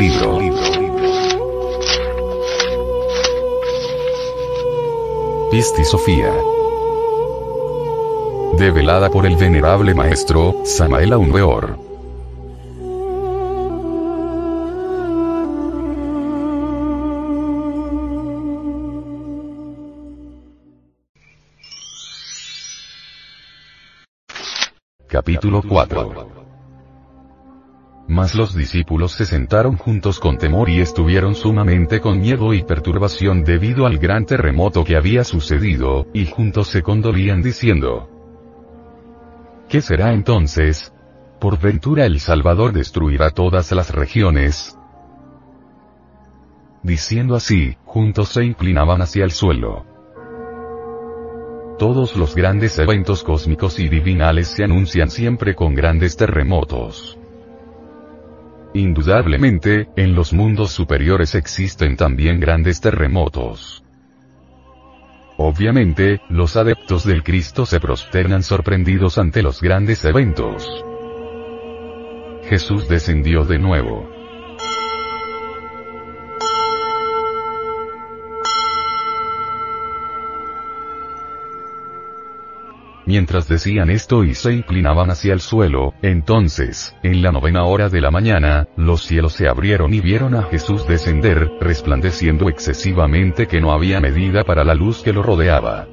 Libro. Pisti Sofía. Develada por el venerable maestro, Samael Aunweor. Capítulo 4 Mas los discípulos se sentaron juntos con temor y estuvieron sumamente con miedo y perturbación debido al gran terremoto que había sucedido, y juntos se condolían diciendo, ¿Qué será entonces? ¿Por ventura el Salvador destruirá todas las regiones? Diciendo así, juntos se inclinaban hacia el suelo. Todos los grandes eventos cósmicos y divinales se anuncian siempre con grandes terremotos. Indudablemente, en los mundos superiores existen también grandes terremotos. Obviamente, los adeptos del Cristo se prosternan sorprendidos ante los grandes eventos. Jesús descendió de nuevo. Mientras decían esto y se inclinaban hacia el suelo, entonces, en la novena hora de la mañana, los cielos se abrieron y vieron a Jesús descender, resplandeciendo excesivamente que no había medida para la luz que lo rodeaba.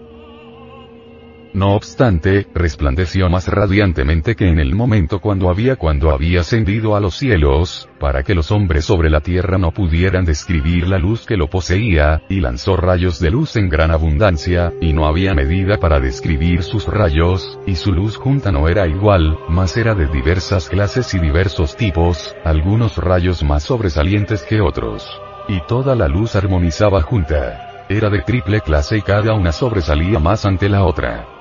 No obstante, resplandeció más radiantemente que en el momento cuando había cuando había ascendido a los cielos, para que los hombres sobre la tierra no pudieran describir la luz que lo poseía, y lanzó rayos de luz en gran abundancia, y no había medida para describir sus rayos, y su luz junta no era igual, mas era de diversas clases y diversos tipos, algunos rayos más sobresalientes que otros. Y toda la luz armonizaba junta. Era de triple clase y cada una sobresalía más ante la otra.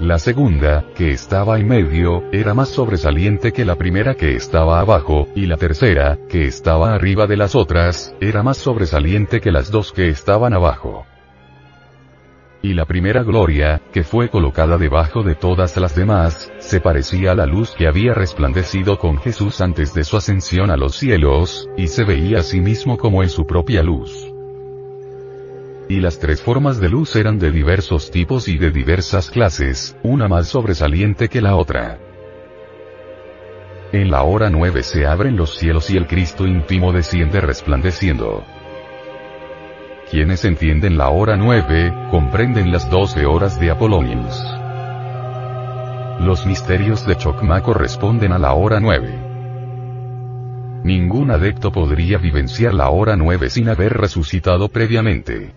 La segunda, que estaba en medio, era más sobresaliente que la primera que estaba abajo, y la tercera, que estaba arriba de las otras, era más sobresaliente que las dos que estaban abajo. Y la primera gloria, que fue colocada debajo de todas las demás, se parecía a la luz que había resplandecido con Jesús antes de su ascensión a los cielos, y se veía a sí mismo como en su propia luz y las tres formas de luz eran de diversos tipos y de diversas clases, una más sobresaliente que la otra. En la hora nueve se abren los cielos y el Cristo íntimo desciende resplandeciendo. Quienes entienden la hora nueve, comprenden las doce horas de Apolonius. Los misterios de Chocma corresponden a la hora nueve. Ningún adepto podría vivenciar la hora nueve sin haber resucitado previamente.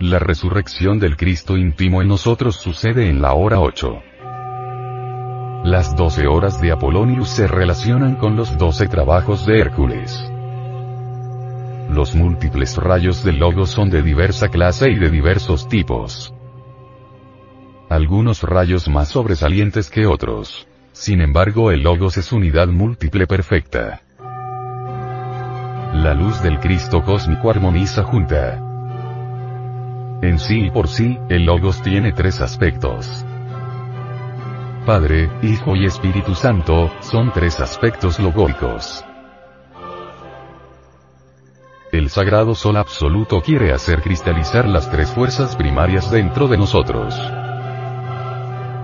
La resurrección del Cristo íntimo en nosotros sucede en la hora 8. Las 12 horas de Apolonius se relacionan con los 12 trabajos de Hércules. Los múltiples rayos del Logos son de diversa clase y de diversos tipos. Algunos rayos más sobresalientes que otros. Sin embargo, el Logos es unidad múltiple perfecta. La luz del Cristo cósmico armoniza junta. En sí y por sí, el Logos tiene tres aspectos. Padre, Hijo y Espíritu Santo, son tres aspectos logóicos. El sagrado sol absoluto quiere hacer cristalizar las tres fuerzas primarias dentro de nosotros.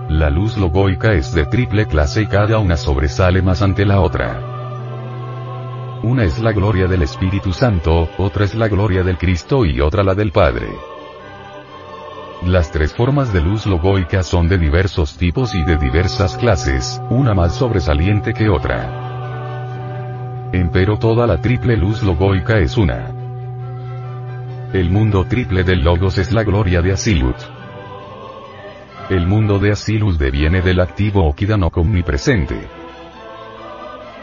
La luz logoica es de triple clase y cada una sobresale más ante la otra. Una es la gloria del Espíritu Santo, otra es la gloria del Cristo y otra la del Padre. Las tres formas de luz logoica son de diversos tipos y de diversas clases, una más sobresaliente que otra. Empero toda la triple luz logoica es una. El mundo triple del Logos es la gloria de Asilut. El mundo de Asilus deviene del activo Okidan omnipresente.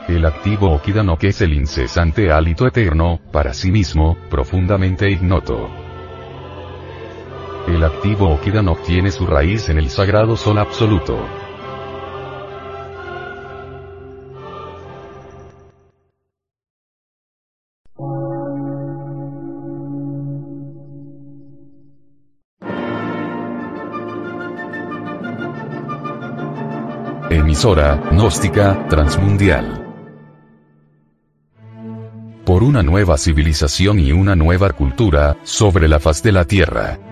El activo Okidano que es el incesante hálito eterno, para sí mismo, profundamente ignoto. El activo Okidano tiene su raíz en el sagrado sol absoluto. Emisora, gnóstica, transmundial. Por una nueva civilización y una nueva cultura, sobre la faz de la Tierra.